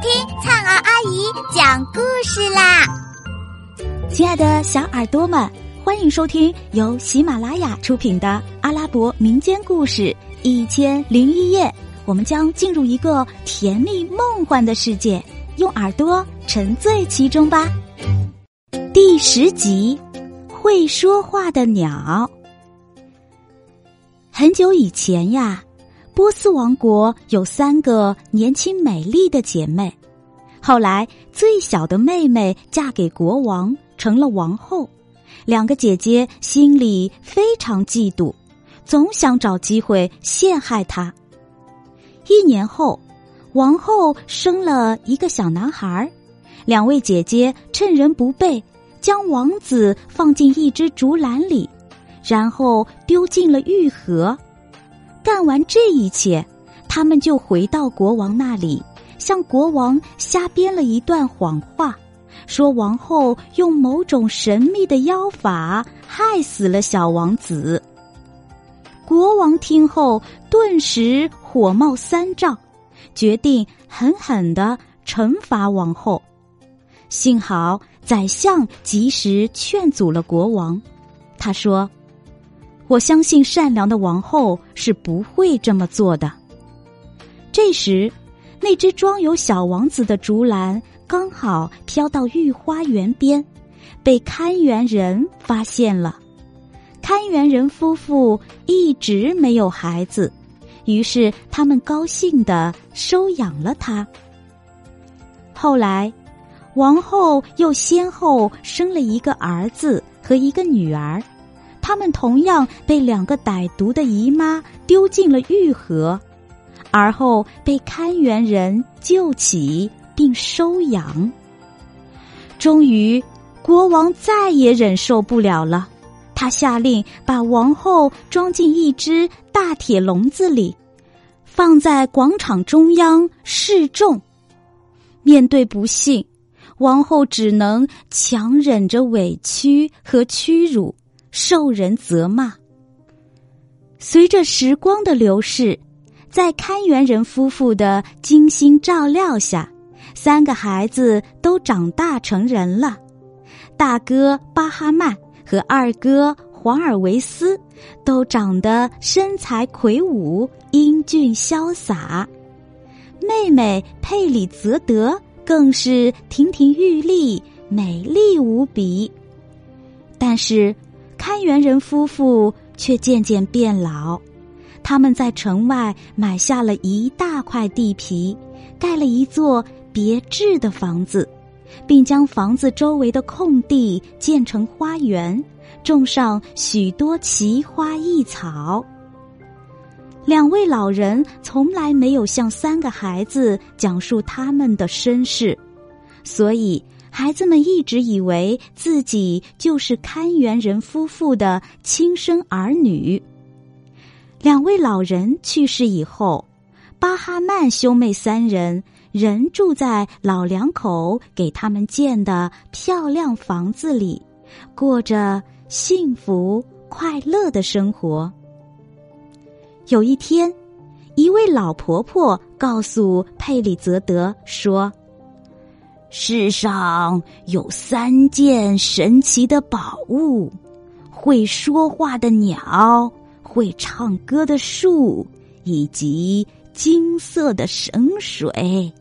听灿儿阿姨讲故事啦！亲爱的小耳朵们，欢迎收听由喜马拉雅出品的阿拉伯民间故事《一千零一夜》。我们将进入一个甜蜜梦幻的世界，用耳朵沉醉其中吧。第十集，会说话的鸟。很久以前呀。波斯王国有三个年轻美丽的姐妹，后来最小的妹妹嫁给国王，成了王后。两个姐姐心里非常嫉妒，总想找机会陷害她。一年后，王后生了一个小男孩，两位姐姐趁人不备，将王子放进一只竹篮里，然后丢进了玉河。干完这一切，他们就回到国王那里，向国王瞎编了一段谎话，说王后用某种神秘的妖法害死了小王子。国王听后顿时火冒三丈，决定狠狠的惩罚王后。幸好宰相及时劝阻了国王，他说。我相信善良的王后是不会这么做的。这时，那只装有小王子的竹篮刚好飘到御花园边，被看园人发现了。看园人夫妇一直没有孩子，于是他们高兴的收养了他。后来，王后又先后生了一个儿子和一个女儿。他们同样被两个歹毒的姨妈丢进了玉河，而后被看园人救起并收养。终于，国王再也忍受不了了，他下令把王后装进一只大铁笼子里，放在广场中央示众。面对不幸，王后只能强忍着委屈和屈辱。受人责骂。随着时光的流逝，在看园人夫妇的精心照料下，三个孩子都长大成人了。大哥巴哈曼和二哥华尔维斯都长得身材魁梧、英俊潇洒，妹妹佩里泽德更是亭亭玉立、美丽无比。但是。看园人夫妇却渐渐变老，他们在城外买下了一大块地皮，盖了一座别致的房子，并将房子周围的空地建成花园，种上许多奇花异草。两位老人从来没有向三个孩子讲述他们的身世，所以。孩子们一直以为自己就是看园人夫妇的亲生儿女。两位老人去世以后，巴哈曼兄妹三人仍住在老两口给他们建的漂亮房子里，过着幸福快乐的生活。有一天，一位老婆婆告诉佩里泽德说。世上有三件神奇的宝物：会说话的鸟、会唱歌的树，以及金色的神水。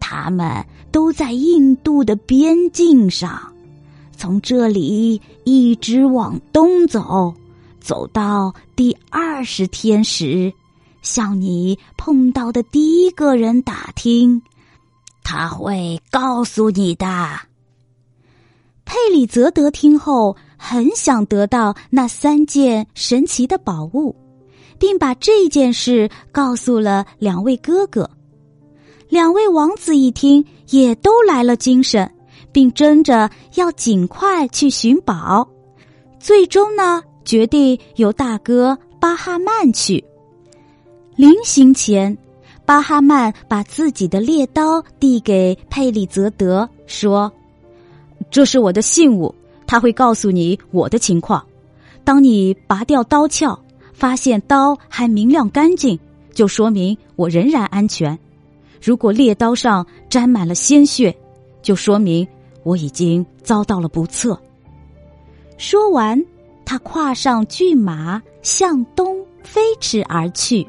它们都在印度的边境上。从这里一直往东走，走到第二十天时，向你碰到的第一个人打听。他会告诉你的。佩里泽德听后，很想得到那三件神奇的宝物，并把这件事告诉了两位哥哥。两位王子一听，也都来了精神，并争着要尽快去寻宝。最终呢，决定由大哥巴哈曼去。临行前。巴哈曼把自己的猎刀递给佩里泽德，说：“这是我的信物，他会告诉你我的情况。当你拔掉刀鞘，发现刀还明亮干净，就说明我仍然安全。如果猎刀上沾满了鲜血，就说明我已经遭到了不测。说完，他跨上骏马，向东飞驰而去。